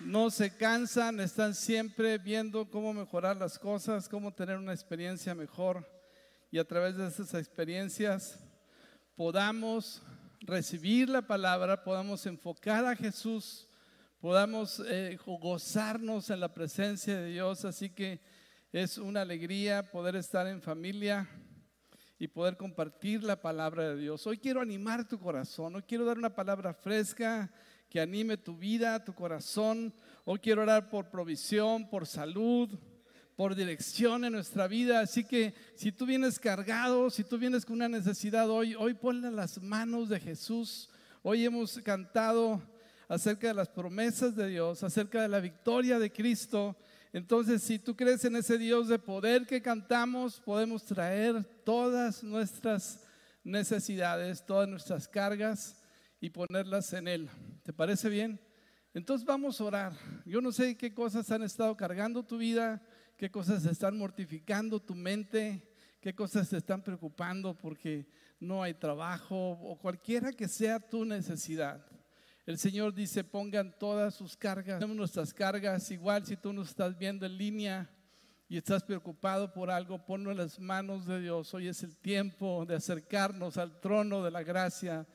no se cansan, están siempre viendo cómo mejorar las cosas, cómo tener una experiencia mejor y a través de esas experiencias podamos recibir la palabra, podamos enfocar a Jesús, podamos eh, gozarnos en la presencia de Dios. Así que es una alegría poder estar en familia y poder compartir la palabra de Dios. Hoy quiero animar tu corazón, hoy quiero dar una palabra fresca que anime tu vida, tu corazón. Hoy quiero orar por provisión, por salud, por dirección en nuestra vida. Así que si tú vienes cargado, si tú vienes con una necesidad hoy, hoy ponle las manos de Jesús. Hoy hemos cantado acerca de las promesas de Dios, acerca de la victoria de Cristo. Entonces, si tú crees en ese Dios de poder que cantamos, podemos traer todas nuestras necesidades, todas nuestras cargas y ponerlas en Él. ¿Te parece bien? Entonces vamos a orar. Yo no sé qué cosas han estado cargando tu vida, qué cosas están mortificando tu mente, qué cosas te están preocupando porque no hay trabajo o cualquiera que sea tu necesidad. El Señor dice, pongan todas sus cargas, tenemos nuestras cargas, igual si tú nos estás viendo en línea y estás preocupado por algo, ponlo en las manos de Dios. Hoy es el tiempo de acercarnos al trono de la gracia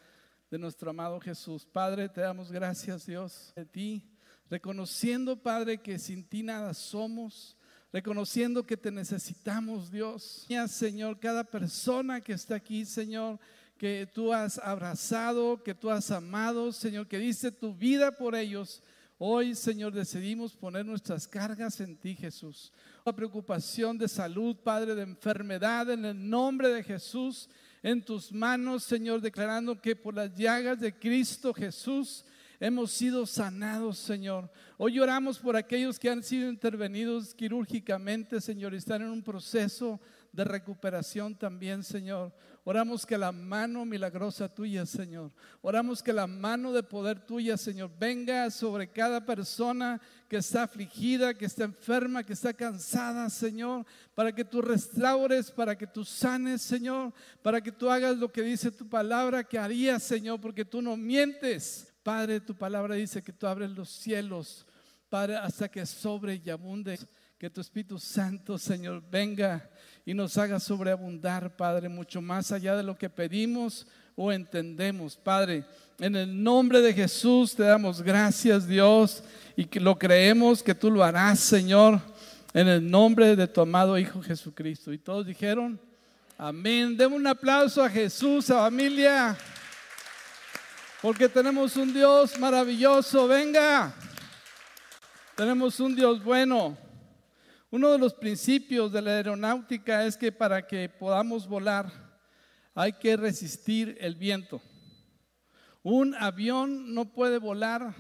de nuestro amado Jesús. Padre, te damos gracias, Dios, de ti, reconociendo, Padre, que sin ti nada somos, reconociendo que te necesitamos, Dios. Señor, cada persona que está aquí, Señor, que tú has abrazado, que tú has amado, Señor, que diste tu vida por ellos. Hoy, Señor, decidimos poner nuestras cargas en ti, Jesús. La preocupación de salud, Padre, de enfermedad, en el nombre de Jesús en tus manos, Señor, declarando que por las llagas de Cristo Jesús hemos sido sanados, Señor. Hoy oramos por aquellos que han sido intervenidos quirúrgicamente, Señor, y están en un proceso de recuperación también, Señor. Oramos que la mano milagrosa tuya, Señor. Oramos que la mano de poder tuya, Señor, venga sobre cada persona que está afligida, que está enferma, que está cansada, Señor, para que tú restaures, para que tú sanes, Señor, para que tú hagas lo que dice tu palabra que harías, Señor, porque tú no mientes. Padre, tu palabra dice que tú abres los cielos, Padre, hasta que sobre y abunde. Que tu Espíritu Santo, Señor, venga y nos haga sobreabundar, Padre, mucho más allá de lo que pedimos o entendemos. Padre, en el nombre de Jesús te damos gracias, Dios, y lo creemos que tú lo harás, Señor, en el nombre de tu amado Hijo Jesucristo. Y todos dijeron, amén. Demos un aplauso a Jesús, a familia, porque tenemos un Dios maravilloso. Venga, tenemos un Dios bueno. Uno de los principios de la aeronáutica es que para que podamos volar hay que resistir el viento. Un avión no puede volar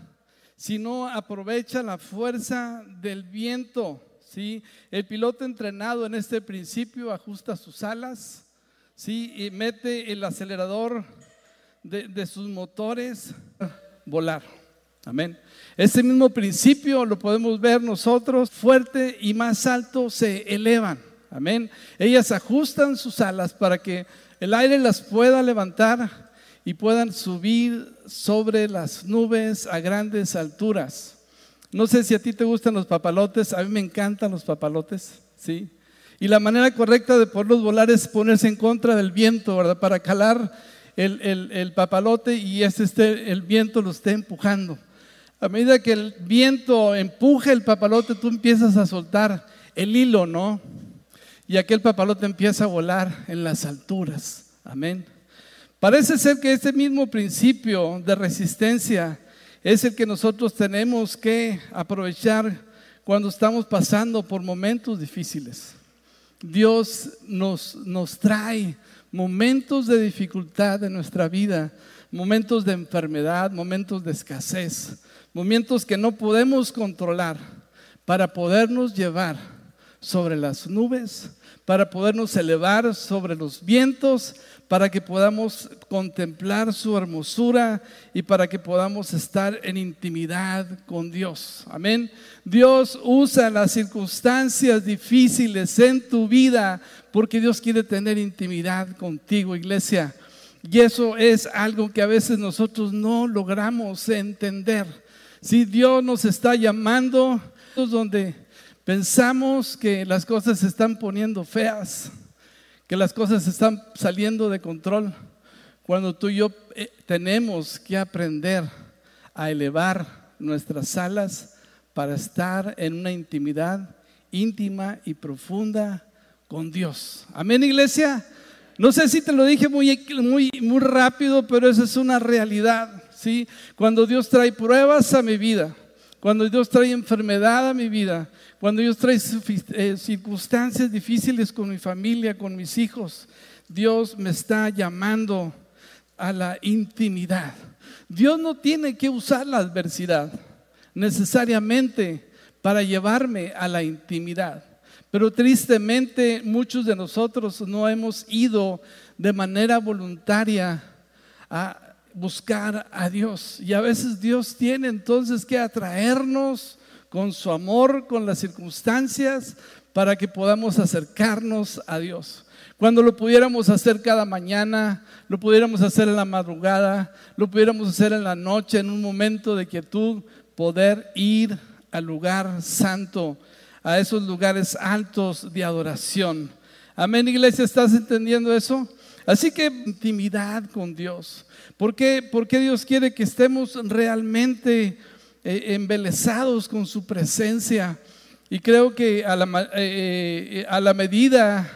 si no aprovecha la fuerza del viento. ¿sí? El piloto entrenado en este principio ajusta sus alas ¿sí? y mete el acelerador de, sus motores volar. Amén. Ese mismo principio lo podemos ver nosotros, fuerte y más alto se elevan. Amén. Ellas ajustan sus alas para que el aire las pueda levantar y puedan subir sobre las nubes a grandes alturas. No sé si a ti te gustan los papalotes, a mí me encantan los papalotes, ¿sí? Y la manera correcta de poderlos volar es ponerse en contra del viento, ¿verdad? Para calar el, el papalote y este, este, el viento lo esté empujando. A medida que el viento empuje el papalote, tú empiezas a soltar el hilo, ¿no? Y aquel papalote empieza a volar en las alturas. Amén. Parece ser que este mismo principio de resistencia es el que nosotros tenemos que aprovechar cuando estamos pasando por momentos difíciles. Dios nos, nos trae momentos de dificultad en nuestra vida, momentos de enfermedad, momentos de escasez momentos que no podemos controlar, para podernos llevar sobre las nubes, para podernos elevar sobre los vientos, para que podamos contemplar su hermosura y para que podamos estar en intimidad con Dios. Amén. Dios usa las circunstancias difíciles en tu vida porque Dios quiere tener intimidad contigo, iglesia. Y eso es algo que a veces nosotros no logramos entender. Si Dios nos está llamando, donde pensamos que las cosas se están poniendo feas, que las cosas están saliendo de control, cuando tú y yo eh, tenemos que aprender a elevar nuestras alas para estar en una intimidad íntima y profunda con Dios. Amén, iglesia. No sé si te lo dije muy, muy, muy rápido, pero esa es una realidad. Cuando Dios trae pruebas a mi vida, cuando Dios trae enfermedad a mi vida, cuando Dios trae eh, circunstancias difíciles con mi familia, con mis hijos, Dios me está llamando a la intimidad. Dios no tiene que usar la adversidad necesariamente para llevarme a la intimidad. Pero tristemente muchos de nosotros no hemos ido de manera voluntaria a buscar a Dios. Y a veces Dios tiene entonces que atraernos con su amor, con las circunstancias, para que podamos acercarnos a Dios. Cuando lo pudiéramos hacer cada mañana, lo pudiéramos hacer en la madrugada, lo pudiéramos hacer en la noche, en un momento de quietud, poder ir al lugar santo a esos lugares altos de adoración. Amén, iglesia, ¿estás entendiendo eso? Así que intimidad con Dios. ¿Por qué, Dios quiere que estemos realmente eh, embelesados con su presencia? Y creo que a la, eh, eh, a la medida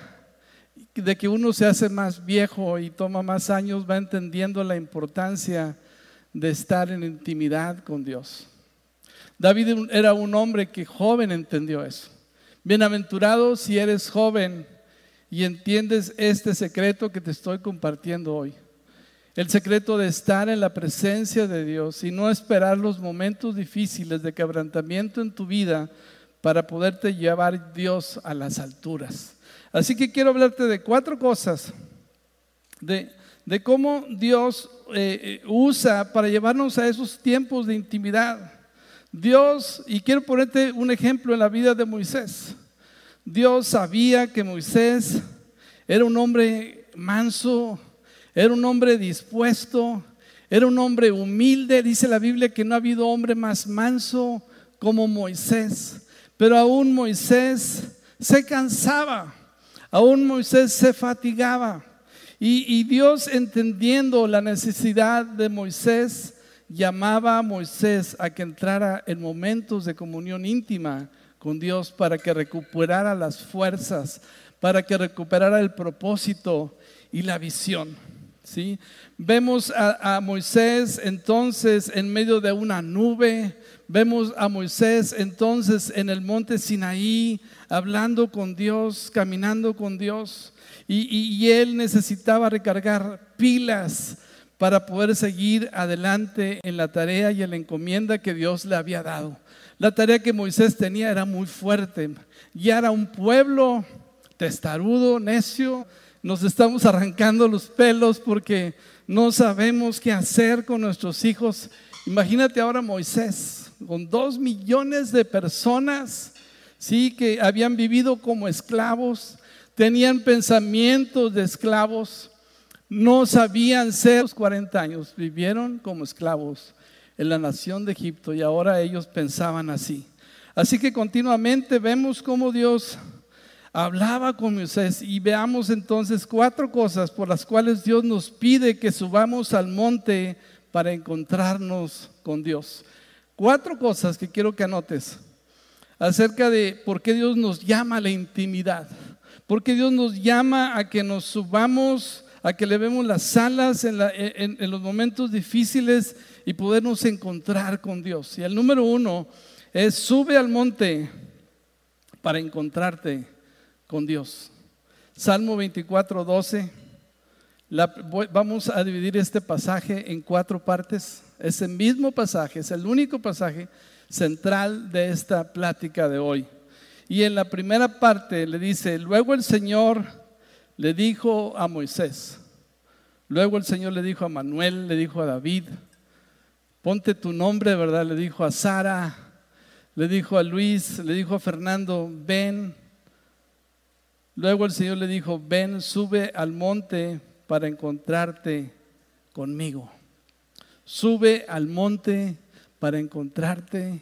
de que uno se hace más viejo y toma más años, va entendiendo la importancia de estar en intimidad con Dios. David era un hombre que joven entendió eso. Bienaventurado si eres joven y entiendes este secreto que te estoy compartiendo hoy. El secreto de estar en la presencia de Dios y no esperar los momentos difíciles de quebrantamiento en tu vida para poderte llevar Dios a las alturas. Así que quiero hablarte de cuatro cosas, de, cómo Dios eh, eh, usa para llevarnos a esos tiempos de intimidad. Dios, y quiero ponerte un ejemplo en la vida de Moisés. Dios sabía que Moisés era un hombre manso, era un hombre dispuesto, era un hombre humilde. Dice la Biblia que no ha habido hombre más manso como Moisés. Pero aún Moisés se cansaba, aún Moisés se fatigaba. Y, y Dios entendiendo la necesidad de Moisés, llamaba a Moisés a que entrara en momentos de comunión íntima con Dios para que recuperara las fuerzas, para que recuperara el propósito y la visión. ¿sí? Vemos a, Moisés entonces en medio de una nube, vemos a Moisés entonces en el monte Sinaí, hablando con Dios, caminando con Dios, y, y él necesitaba recargar pilas para poder seguir adelante en la tarea y en la encomienda que Dios le había dado. La tarea que Moisés tenía era muy fuerte. Ya era un pueblo testarudo, necio. Nos estamos arrancando los pelos porque no sabemos qué hacer con nuestros hijos. Imagínate ahora Moisés, con dos millones de personas, sí, que habían vivido como esclavos, tenían pensamientos de esclavos no sabían ser los 40 años, vivieron como esclavos en la nación de Egipto y ahora ellos pensaban así. Así que continuamente vemos cómo Dios hablaba con Moisés y veamos entonces cuatro cosas por las cuales Dios nos pide que subamos al monte para encontrarnos con Dios. Cuatro cosas que quiero que anotes acerca de por qué Dios nos llama a la intimidad, por qué Dios nos llama a que nos subamos a que le vemos las alas en, los momentos difíciles y podernos encontrar con Dios. Y el número uno es sube al monte para encontrarte con Dios. Salmo 24, 12. vamos a dividir este pasaje en cuatro partes. Es el mismo pasaje, es el único pasaje central de esta plática de hoy. Y en la primera parte le dice, luego el Señor le dijo a Moisés. Luego el Señor le dijo a Manuel, le dijo a David, ponte tu nombre, ¿verdad? Le dijo a Sara, le dijo a Luis, le dijo a Fernando, ven. Luego el Señor le dijo, ven, sube al monte para encontrarte conmigo. Sube al monte para encontrarte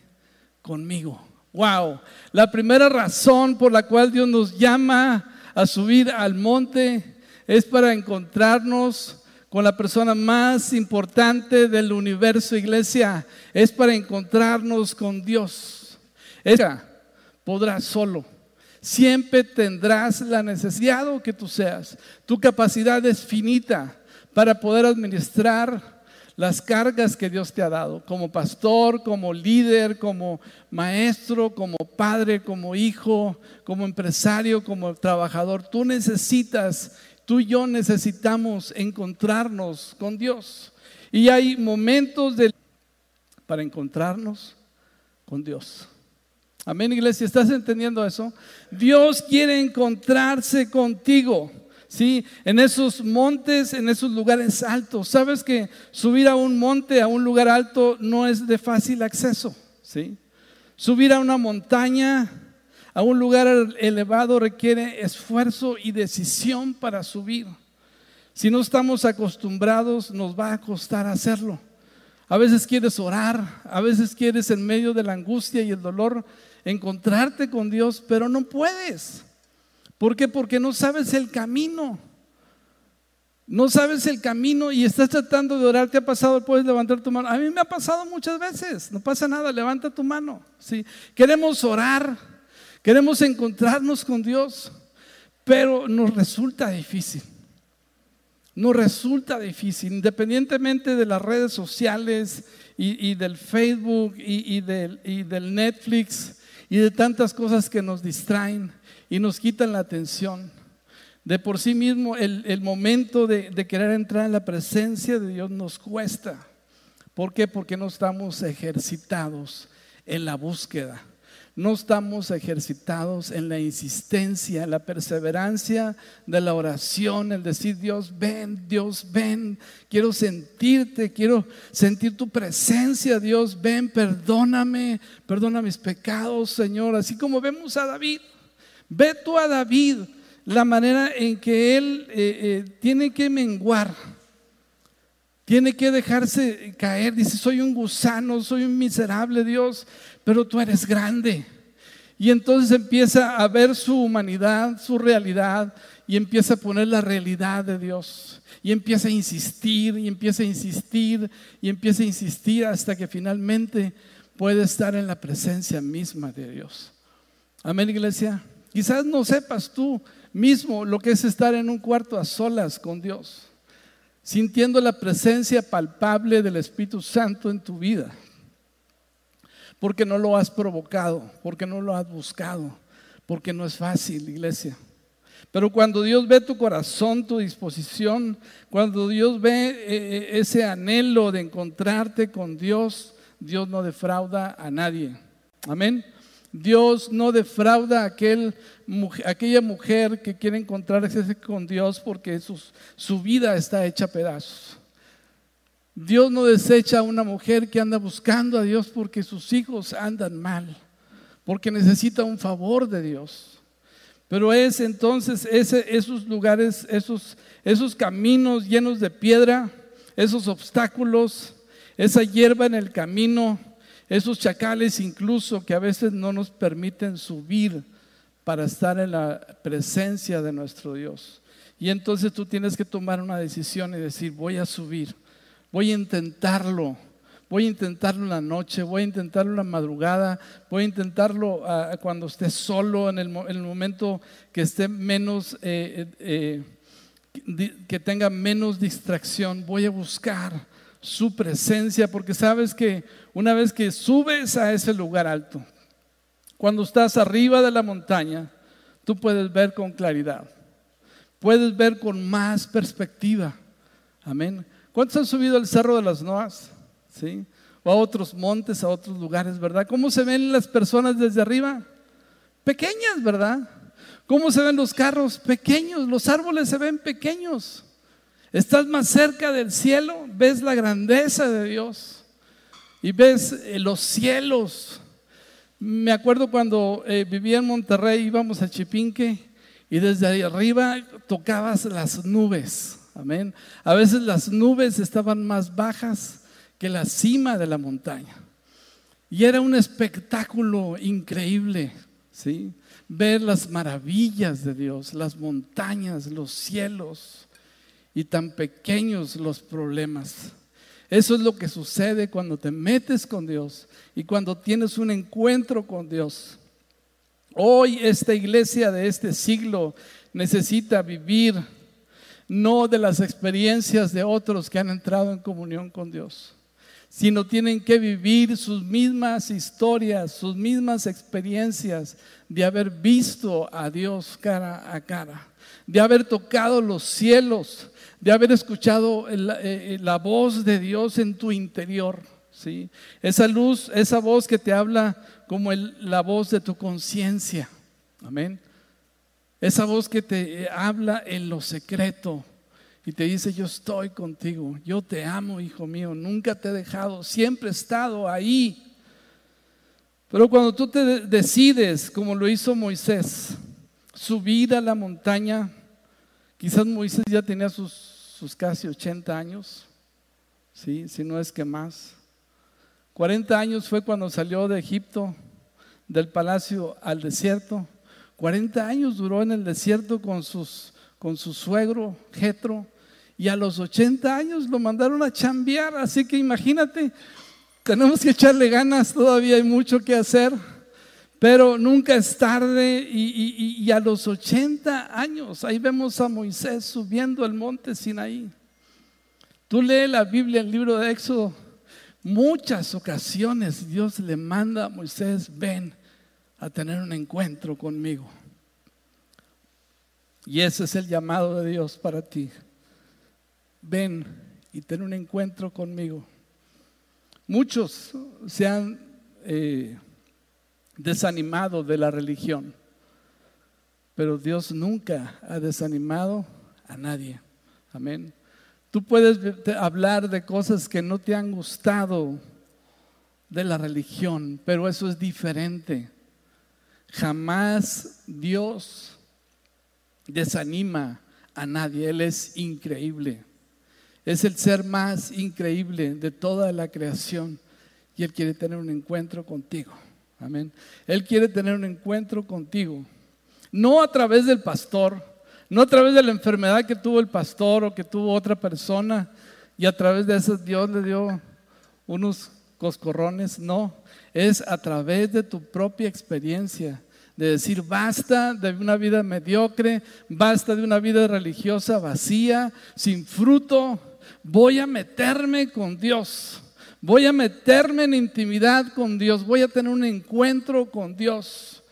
conmigo. Wow, la primera razón por la cual Dios nos llama a subir al monte es para encontrarnos con la persona más importante del universo, iglesia. Es para encontrarnos con Dios. Ella podrá solo. Siempre tendrás la necesidad que tú seas. Tu capacidad es finita para poder administrar las cargas que Dios te ha dado, como pastor, como líder, como maestro, como padre, como hijo, como empresario, como trabajador. Tú necesitas, tú y yo necesitamos encontrarnos con Dios. Y hay momentos de, para encontrarnos con Dios. Amén, iglesia, ¿estás entendiendo eso? Dios quiere encontrarse contigo. ¿Sí? En esos montes, en esos lugares altos. Sabes que subir a un monte, a un lugar alto, no es de fácil acceso, ¿sí? Subir a una montaña, a un lugar elevado, requiere esfuerzo y decisión para subir. Si no estamos acostumbrados, nos va a costar hacerlo. A veces quieres orar, a veces quieres en medio de la angustia y el dolor encontrarte con Dios, pero no puedes. ¿Por qué? Porque no sabes el camino. No sabes el camino y estás tratando de orar. ¿Qué ha pasado? Puedes levantar tu mano. A mí me ha pasado muchas veces. No pasa nada. Levanta tu mano. ¿sí? Queremos orar. Queremos encontrarnos con Dios. Pero nos resulta difícil. Nos resulta difícil. Independientemente de las redes sociales y, del Facebook y, del, y del Netflix y de tantas cosas que nos distraen y nos quitan la atención. De por sí mismo el, momento de, de, querer entrar en la presencia de Dios nos cuesta. ¿Por qué? Porque no estamos ejercitados en la búsqueda. No estamos ejercitados en la insistencia, en la perseverancia de la oración, el decir, Dios, ven, Dios, ven, quiero sentirte, quiero sentir tu presencia, Dios, ven, perdóname, perdona mis pecados, Señor, así como vemos a David. Ve tú a David la manera en que él eh, eh, tiene que menguar, tiene que dejarse caer. Dice, soy un gusano, soy un miserable Dios, pero tú eres grande. Y entonces empieza a ver su humanidad, su realidad, y empieza a poner la realidad de Dios. Y empieza a insistir, y empieza a insistir, y empieza a insistir hasta que finalmente puede estar en la presencia misma de Dios. Amén, iglesia. Quizás no sepas tú mismo lo que es estar en un cuarto a solas con Dios, sintiendo la presencia palpable del Espíritu Santo en tu vida, porque no lo has provocado, porque no lo has buscado, porque no es fácil, iglesia. Pero cuando Dios ve tu corazón, tu disposición, cuando Dios ve eh, eh, ese anhelo de encontrarte con Dios, Dios no defrauda a nadie. Amén. Dios no defrauda a aquel, aquella mujer que quiere encontrarse con Dios porque su vida está hecha pedazos. Dios no desecha a una mujer que anda buscando a Dios porque sus hijos andan mal, porque necesita un favor de Dios. Pero es entonces esos lugares, esos caminos llenos de piedra, esos obstáculos, esa hierba en el camino, esos chacales incluso que a veces no nos permiten subir para estar en la presencia de nuestro Dios. Y entonces tú tienes que tomar una decisión y decir, voy a subir, voy a intentarlo, voy a intentarlo en la noche, voy a intentarlo en la madrugada, voy a intentarlo ah, cuando esté solo, en el, momento que esté menos, eh, eh, eh, que tenga menos distracción, voy a buscar su presencia, porque sabes que una vez que subes a ese lugar alto, cuando estás arriba de la montaña, tú puedes ver con claridad, puedes ver con más perspectiva. Amén. ¿Cuántos han subido al Cerro de las Noas? ¿Sí? O a otros montes, a otros lugares, ¿verdad? ¿Cómo se ven las personas desde arriba? Pequeñas, ¿verdad? ¿Cómo se ven los carros? Pequeños. Los árboles se ven pequeños. Estás más cerca del cielo, ves la grandeza de Dios y ves eh, los cielos. Me acuerdo cuando eh, vivía en Monterrey, íbamos a Chipinque y desde ahí arriba tocabas las nubes. Amén. A veces las nubes estaban más bajas que la cima de la montaña. Y era un espectáculo increíble, ¿sí? Ver las maravillas de Dios, las montañas, los cielos y tan pequeños los problemas. Eso es lo que sucede cuando te metes con Dios y cuando tienes un encuentro con Dios. Hoy esta iglesia de este siglo necesita vivir no de las experiencias de otros que han entrado en comunión con Dios, sino tienen que vivir sus mismas historias, sus mismas experiencias de haber visto a Dios cara a cara, de haber tocado los cielos, de haber escuchado eh, eh, la voz de Dios en tu interior. ¿sí? Esa luz, esa voz que te habla como la voz de tu conciencia. Amén. Esa voz que te eh, habla en lo secreto y te dice, yo estoy contigo, yo te amo, hijo mío, nunca te he dejado, siempre he estado ahí. Pero cuando tú te decides, como lo hizo Moisés, subir a la montaña, quizás Moisés ya tenía sus, sus casi 80 años, ¿sí? si no es que más. 40 años fue cuando salió de Egipto, del palacio al desierto. 40 años duró en el desierto con, sus, con su suegro, Jetro, y a los 80 años lo mandaron a chambear. Así que imagínate, tenemos que echarle ganas, todavía hay mucho que hacer, pero nunca es tarde. Y, y a los 80 años, ahí vemos a Moisés subiendo el monte Sinaí. Tú lees la Biblia, el libro de Éxodo, muchas ocasiones Dios le manda a Moisés, ven a tener un encuentro conmigo. Y ese es el llamado de Dios para ti. Ven y ten un encuentro conmigo. Muchos se han eh, desanimado de la religión, pero Dios nunca ha desanimado a nadie. Amén. Tú puedes hablar de cosas que no te han gustado de la religión, pero eso es diferente. Jamás Dios desanima a nadie. Él es increíble. Es el ser más increíble de toda la creación. Y Él quiere tener un encuentro contigo. Amén. Él quiere tener un encuentro contigo. No a través del pastor, no a través de la enfermedad que tuvo el pastor o que tuvo otra persona y a través de eso Dios le dio unos coscorrones. No, es a través de tu propia experiencia. De decir, basta de una vida mediocre, basta de una vida religiosa vacía, sin fruto. Voy a meterme con Dios. Voy a meterme en intimidad con Dios. Voy a tener un encuentro con Dios.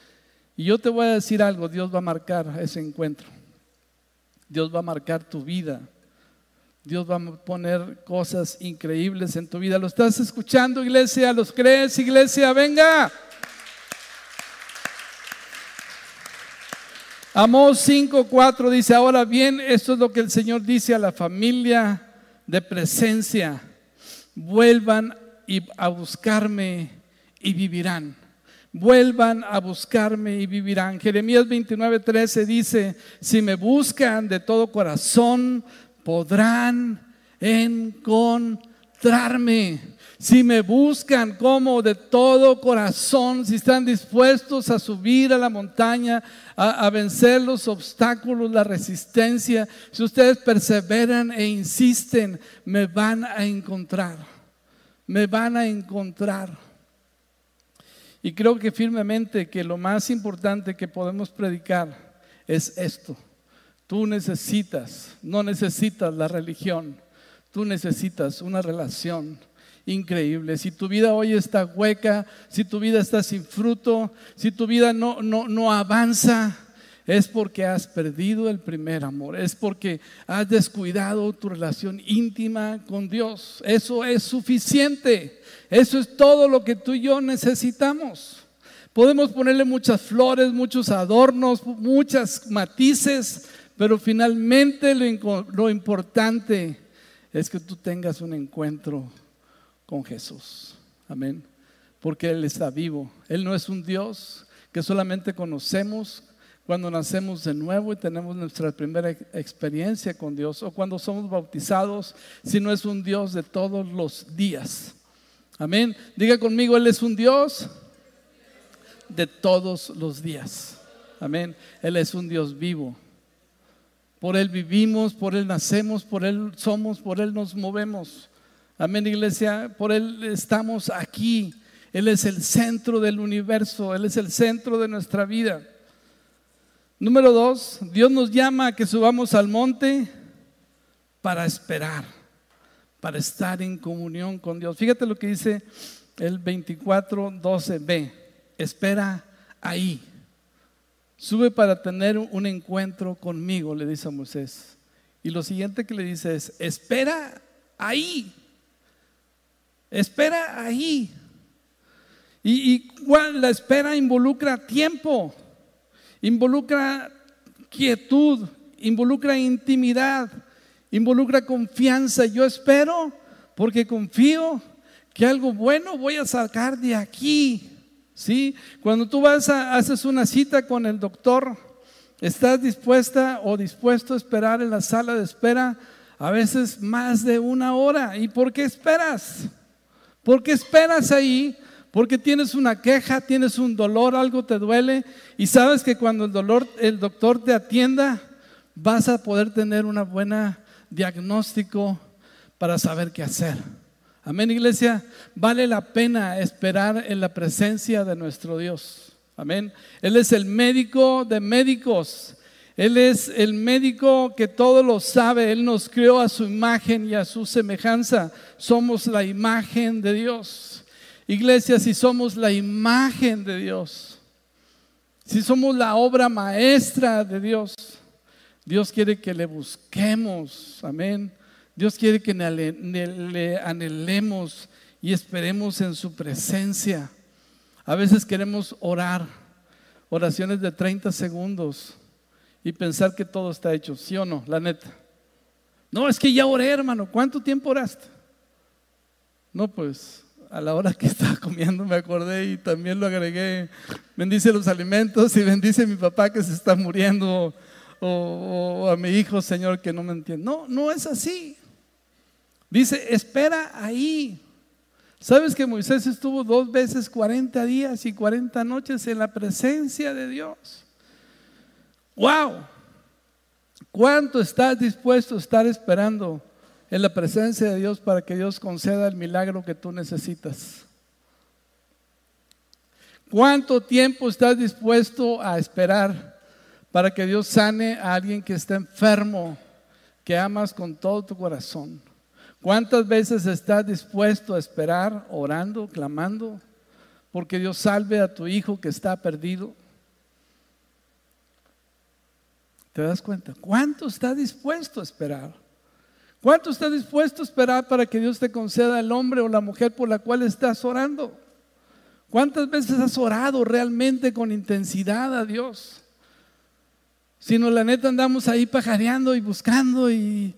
Y yo te voy a decir algo, Dios va a marcar ese encuentro. Dios va a marcar tu vida. Dios va a poner cosas increíbles en tu vida. ¿Lo estás escuchando, iglesia? ¿Los crees, iglesia? Venga. Amós 5:4 dice, ahora bien, esto es lo que el Señor dice a la familia de presencia. Vuelvan a buscarme y vivirán vuelvan a buscarme y vivirán. Jeremías 29, 13 dice, si me buscan de todo corazón, podrán encontrarme. Si me buscan como de todo corazón, si están dispuestos a subir a la montaña, a, a, vencer los obstáculos, la resistencia, si ustedes perseveran e insisten, me van a encontrar. Me van a encontrar. Y creo que firmemente que lo más importante que podemos predicar es esto. Tú necesitas, no necesitas la religión, tú necesitas una relación increíble. Si tu vida hoy está hueca, si tu vida está sin fruto, si tu vida no, no, no avanza, es porque has perdido el primer amor, es porque has descuidado tu relación íntima con Dios. Eso es suficiente. Eso es todo lo que tú y yo necesitamos. Podemos ponerle muchas flores, muchos adornos, muchas matices, pero finalmente lo, importante es que tú tengas un encuentro con Jesús. Amén. Porque Él está vivo. Él no es un Dios que solamente conocemos cuando nacemos de nuevo y tenemos nuestra primera experiencia con Dios o cuando somos bautizados, sino es un Dios de todos los días. Amén. Diga conmigo, Él es un Dios de todos los días. Amén. Él es un Dios vivo. Por Él vivimos, por Él nacemos, por Él somos, por Él nos movemos. Amén, iglesia. Por Él estamos aquí. Él es el centro del universo. Él es el centro de nuestra vida. Número dos, Dios nos llama a que subamos al monte para esperar, para estar en comunión con Dios. Fíjate lo que dice el 24, 12b. Espera ahí. Sube para tener un encuentro conmigo, le dice a Moisés. Y lo siguiente que le dice es, espera ahí. Espera ahí. Y, la espera involucra tiempo, involucra quietud, involucra intimidad, involucra confianza. Yo espero porque confío que algo bueno voy a sacar de aquí. ¿Sí? Cuando tú vas a, haces una cita con el doctor, estás dispuesta o dispuesto a esperar en la sala de espera a veces más de una hora. ¿Y por qué esperas? ¿Por qué esperas ahí? Porque tienes una queja, tienes un dolor, algo te duele y sabes que cuando el dolor el doctor te atienda vas a poder tener una buena diagnóstico para saber qué hacer. Amén, iglesia. Vale la pena esperar en la presencia de nuestro Dios. Amén. Él es el médico de médicos. Él es el médico que todo lo sabe. Él nos creó a su imagen y a su semejanza. Somos la imagen de Dios. Iglesia, si somos la imagen de Dios, si somos la obra maestra de Dios, Dios quiere que le busquemos. Amén Dios quiere que le anhelemos y esperemos en su presencia. A veces queremos orar, oraciones de 30 segundos y pensar que todo está hecho, ¿sí o no? La neta. No, es que ya oré, hermano. ¿Cuánto tiempo oraste? No, pues a la hora que estaba comiendo me acordé y también lo agregué. Bendice los alimentos y bendice a mi papá que se está muriendo o, o a mi hijo, Señor, que no me entiende. No, no es así. Dice, espera ahí. ¿Sabes que Moisés estuvo dos veces 40 días y 40 noches en la presencia de Dios? ¡Wow! ¿Cuánto estás dispuesto a estar esperando en la presencia de Dios para que Dios conceda el milagro que tú necesitas? ¿Cuánto tiempo estás dispuesto a esperar para que Dios sane a alguien que está enfermo, que amas con todo tu corazón? ¿Cuántas veces estás dispuesto a esperar orando, clamando, porque Dios salve a tu hijo que está perdido? ¿Te das cuenta? ¿Cuánto estás dispuesto a esperar? ¿Cuánto estás dispuesto a esperar para que Dios te conceda el hombre o la mujer por la cual estás orando? ¿Cuántas veces has orado realmente con intensidad a Dios? Si no, la neta andamos ahí pajareando y buscando y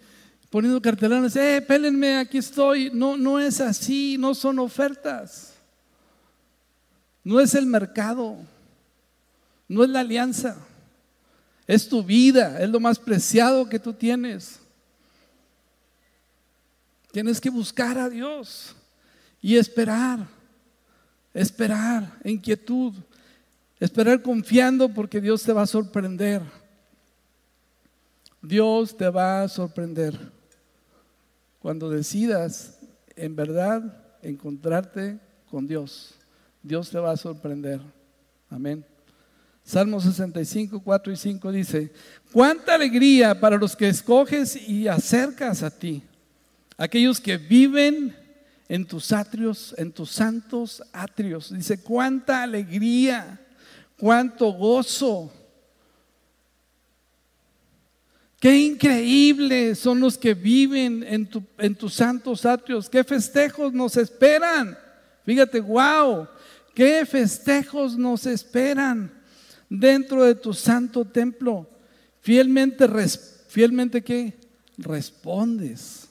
poniendo cartelones, eh, pélenme, aquí estoy. No, no es así, no son ofertas. No es el mercado, no es la alianza. Es tu vida, es lo más preciado que tú tienes. Tienes que buscar a Dios y esperar, esperar en quietud, esperar confiando porque Dios te va a sorprender. Dios te va a sorprender. Cuando decidas en verdad encontrarte con Dios, Dios te va a sorprender. Amén. Salmo 65, 4 y 5 dice, cuánta alegría para los que escoges y acercas a ti, aquellos que viven en tus atrios, en tus santos atrios. Dice, cuánta alegría, cuánto gozo Qué increíbles son los que viven en, en tus santos atrios. Qué festejos nos esperan. Fíjate, wow. Qué festejos nos esperan dentro de tu santo templo. Fielmente, fielmente qué? Respondes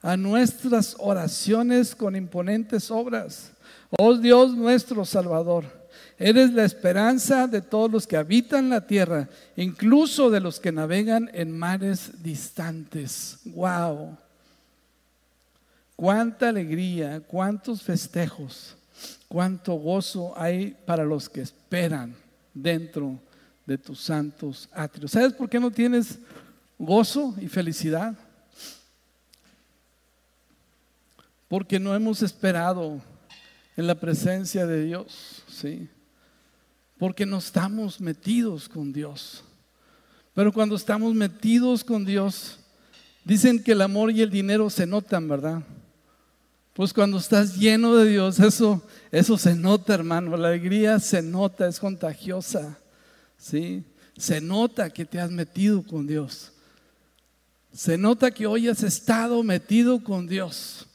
a nuestras oraciones con imponentes obras. Oh Dios nuestro Salvador. Eres la esperanza de todos los que habitan la tierra, incluso de los que navegan en mares distantes. Wow. cuánta alegría, cuántos festejos, cuánto gozo hay para los que esperan dentro de tus santos atrios. ¿Sabes por qué no tienes gozo y felicidad? Porque no hemos esperado en la presencia de Dios, ¿sí? Porque no estamos metidos con Dios. Pero cuando estamos metidos con Dios, dicen que el amor y el dinero se notan, ¿verdad? Pues cuando estás lleno de Dios, eso, eso se nota, hermano. La alegría se nota, es contagiosa. ¿sí? Se nota que te has metido con Dios. Se nota que hoy has estado metido con Dios.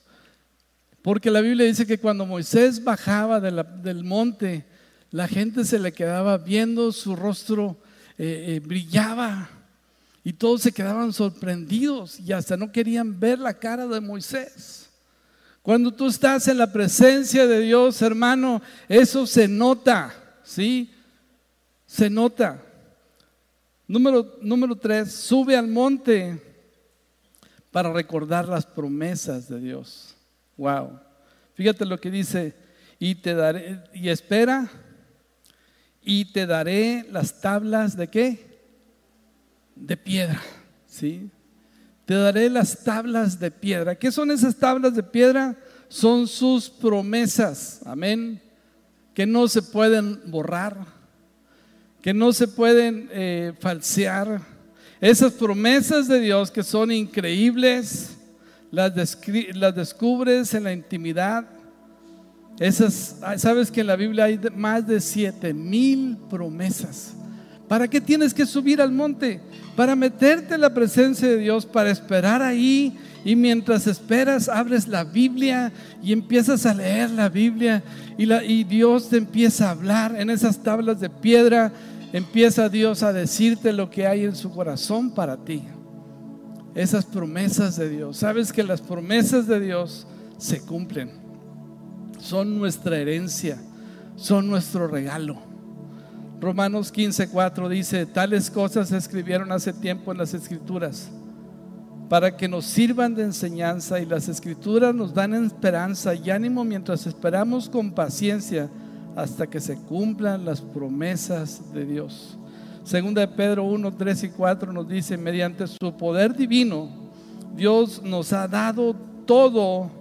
Porque la Biblia dice que cuando Moisés bajaba del monte, la gente se le quedaba viendo, su rostro eh, eh, brillaba y todos se quedaban sorprendidos y hasta no querían ver la cara de Moisés. Cuando tú estás en la presencia de Dios, hermano, eso se nota, ¿sí? Se nota. Número, número tres, sube al monte para recordar las promesas de Dios. Wow. Fíjate lo que dice, y te daré, y espera, y te daré las tablas de qué? De piedra, ¿sí? Te daré las tablas de piedra. ¿Qué son esas tablas de piedra? Son sus promesas, amén, que no se pueden borrar, que no se pueden eh, falsear. Esas promesas de Dios que son increíbles, las, las descubres en la intimidad. Esas, sabes que en la Biblia hay más de siete mil promesas. ¿Para qué tienes que subir al monte? Para meterte en la presencia de Dios, para esperar ahí. Y mientras esperas, abres la Biblia y empiezas a leer la Biblia. Y, y Dios te empieza a hablar en esas tablas de piedra. Empieza Dios a decirte lo que hay en su corazón para ti esas promesas de Dios. Sabes que las promesas de Dios se cumplen. Son nuestra herencia, son nuestro regalo. Romanos 15:4 dice, tales cosas se escribieron hace tiempo en las escrituras para que nos sirvan de enseñanza y las escrituras nos dan esperanza y ánimo mientras esperamos con paciencia hasta que se cumplan las promesas de Dios. Segunda de Pedro 1, 3 y 4 nos dice, mediante su poder divino, Dios nos ha dado todo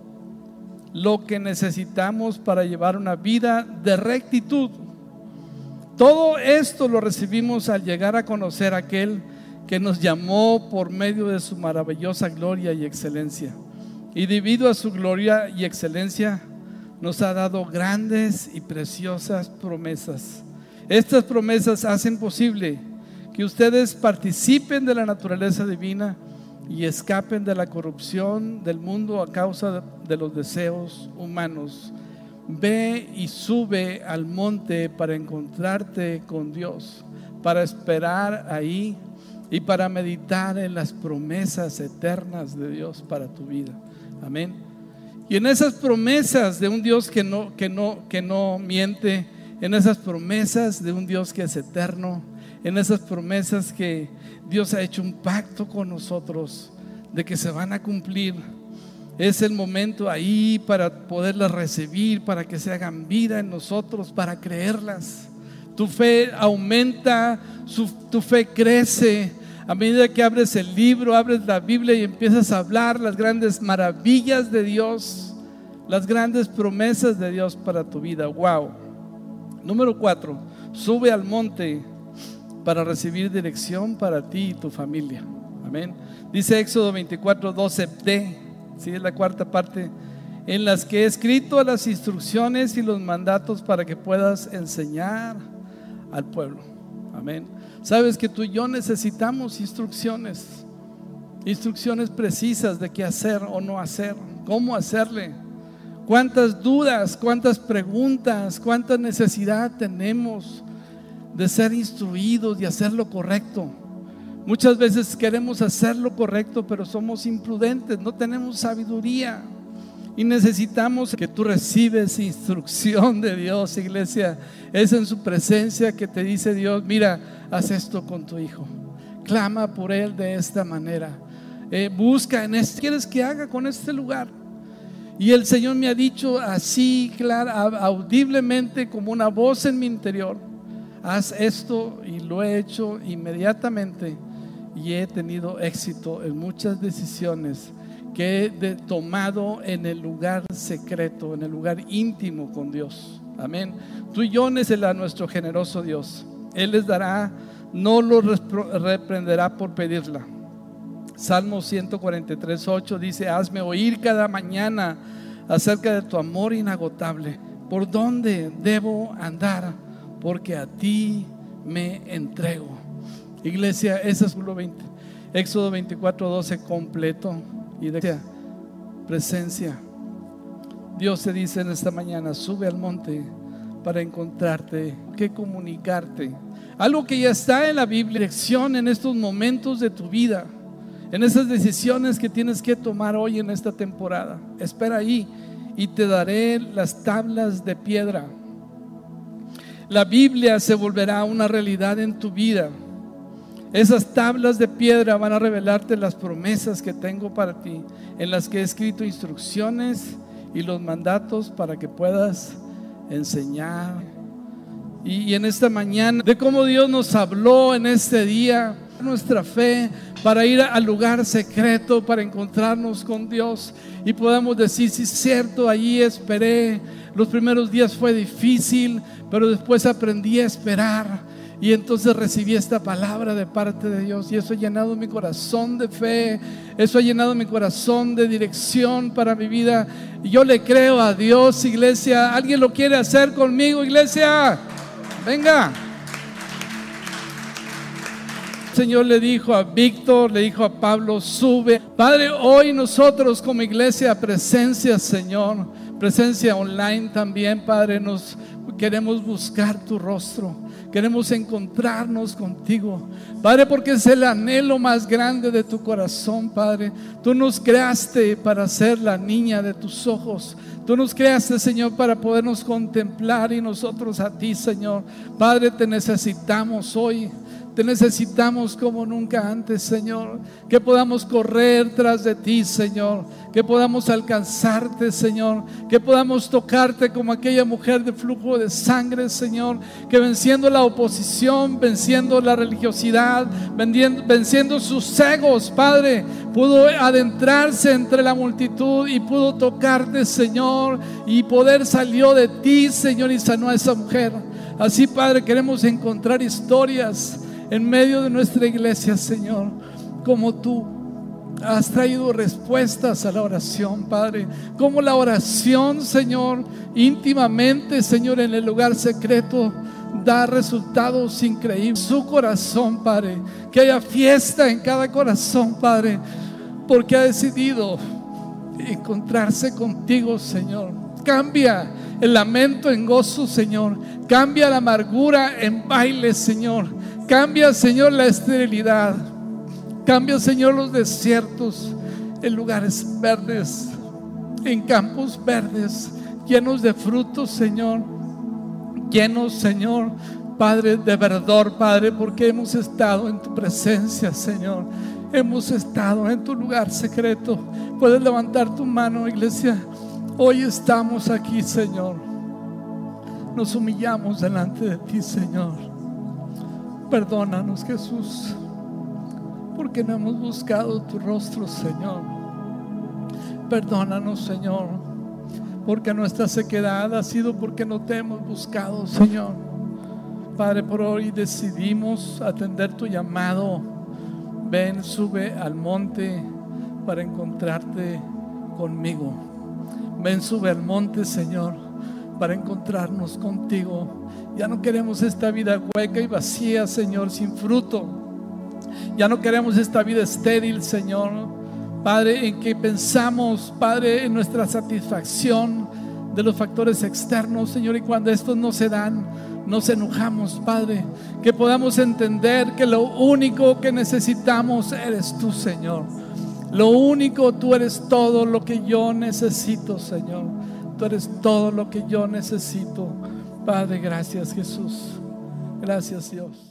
lo que necesitamos para llevar una vida de rectitud. Todo esto lo recibimos al llegar a conocer a aquel que nos llamó por medio de su maravillosa gloria y excelencia. Y debido a su gloria y excelencia, nos ha dado grandes y preciosas promesas estas promesas hacen posible que ustedes participen de la naturaleza divina y escapen de la corrupción del mundo a causa de los deseos humanos. Ve y sube al monte para encontrarte con Dios, para esperar ahí y para meditar en las promesas eternas de Dios para tu vida. Amén. Y en esas promesas de un Dios que no, que no, que no miente, en esas promesas de un Dios que es eterno, en esas promesas que Dios ha hecho un pacto con nosotros de que se van a cumplir. Es el momento ahí para poderlas recibir, para que se hagan vida en nosotros, para creerlas. Tu fe aumenta, tu fe crece. A medida que abres el libro, abres la Biblia y empiezas a hablar las grandes maravillas de Dios, las grandes promesas de Dios para tu vida. Wow. Número cuatro, sube al monte para recibir dirección para ti y tu familia. Amén. Dice Éxodo 24, 12d, ¿sí? es la cuarta parte, en las que he escrito las instrucciones y los mandatos para que puedas enseñar al pueblo. Amén. Sabes que tú y yo necesitamos instrucciones, instrucciones precisas de qué hacer o no hacer, cómo hacerle cuántas dudas, cuántas preguntas, cuánta necesidad tenemos de ser instruidos y hacer lo correcto. Muchas veces queremos hacer lo correcto, pero somos imprudentes, no tenemos sabiduría. Y necesitamos que tú recibes instrucción de Dios, iglesia. Es en su presencia que te dice Dios, mira, haz esto con tu hijo. Clama por él de esta manera. Eh, busca en este, ¿quieres que haga con este lugar? Y el Señor me ha dicho así, claro, audiblemente, como una voz en mi interior, haz esto y lo he hecho inmediatamente y he tenido éxito en muchas decisiones que he tomado en el lugar secreto, en el lugar íntimo con Dios. Amén. Tú y yo a nuestro generoso Dios. Él les dará, no lo reprenderá por pedirla. Salmo 143, 8 dice, hazme oír cada mañana acerca de tu amor inagotable. ¿Por dónde debo andar? Porque a ti me entrego. Iglesia, ese es el 20. Éxodo 24, 12 completo. Y de presencia. Dios te dice en esta mañana, sube al monte para encontrarte, que comunicarte. Algo que ya está en la Biblia, dirección en estos momentos de tu vida, en esas decisiones que tienes que tomar hoy en esta temporada. Espera ahí y te daré las tablas de piedra. La Biblia se volverá una realidad en tu vida. Esas tablas de piedra van a revelarte las promesas que tengo para ti, en las que he escrito instrucciones y los mandatos para que puedas enseñar. Y, en esta mañana, de cómo Dios nos habló en este día, nuestra fe para ir al lugar secreto, para encontrarnos con Dios y podamos decir, si es cierto, allí esperé, los primeros días fue difícil, pero después aprendí a esperar y entonces recibí esta palabra de parte de Dios y eso ha llenado mi corazón de fe, eso ha llenado mi corazón de dirección para mi vida. Y yo le creo a Dios, iglesia. ¿Alguien lo quiere hacer conmigo, iglesia? Venga. Señor le dijo a Víctor, le dijo a Pablo, sube. Padre, hoy nosotros como iglesia, presencia, Señor, presencia online también, Padre, nos queremos buscar tu rostro. Queremos encontrarnos contigo, Padre, porque es el anhelo más grande de tu corazón, Padre. Tú nos creaste para ser la niña de tus ojos. Tú nos creaste, Señor, para podernos contemplar y nosotros a ti, Señor. Padre, te necesitamos hoy. Te necesitamos como nunca antes, Señor. Que podamos correr tras de ti, Señor. Que podamos alcanzarte, Señor. Que podamos tocarte como aquella mujer de flujo de sangre, Señor. Que venciendo la oposición, venciendo la religiosidad, venciendo sus egos, Padre, pudo adentrarse entre la multitud y pudo tocarte, Señor. Y poder salió de ti, Señor, y sanó a esa mujer. Así, Padre, queremos encontrar historias en medio de nuestra iglesia, Señor, como tú has traído respuestas a la oración, Padre. Como la oración, Señor, íntimamente, Señor, en el lugar secreto, da resultados increíbles. Su corazón, Padre. Que haya fiesta en cada corazón, Padre. Porque ha decidido encontrarse contigo, Señor. Cambia el lamento en gozo, Señor. Cambia la amargura en baile, Señor. Cambia, Señor, la esterilidad. Cambia, Señor, los desiertos en lugares verdes, en campos verdes, llenos de frutos, Señor. Llenos, Señor, Padre, de verdor, Padre, porque hemos estado en tu presencia, Señor. Hemos estado en tu lugar secreto. Puedes levantar tu mano, iglesia. Hoy estamos aquí, Señor. Nos humillamos delante de ti, Señor. Perdónanos, Jesús, porque no hemos buscado tu rostro, Señor. Perdónanos, Señor, porque nuestra sequedad ha sido porque no te hemos buscado, Señor. Padre, por hoy decidimos atender tu llamado. Ven, sube al monte para encontrarte conmigo. Ven, sube al monte, Señor, para encontrarnos contigo ya no queremos esta vida hueca y vacía, Señor, sin fruto. Ya no queremos esta vida estéril, Señor. Padre, en que pensamos, Padre, en nuestra satisfacción de los factores externos, Señor, y cuando estos no se dan, nos enojamos, Padre. Que podamos entender que lo único que necesitamos eres tú, Señor. Lo único, tú eres todo lo que yo necesito, Señor. Tú eres todo lo que yo necesito. Padre, gracias Jesús. Gracias Dios.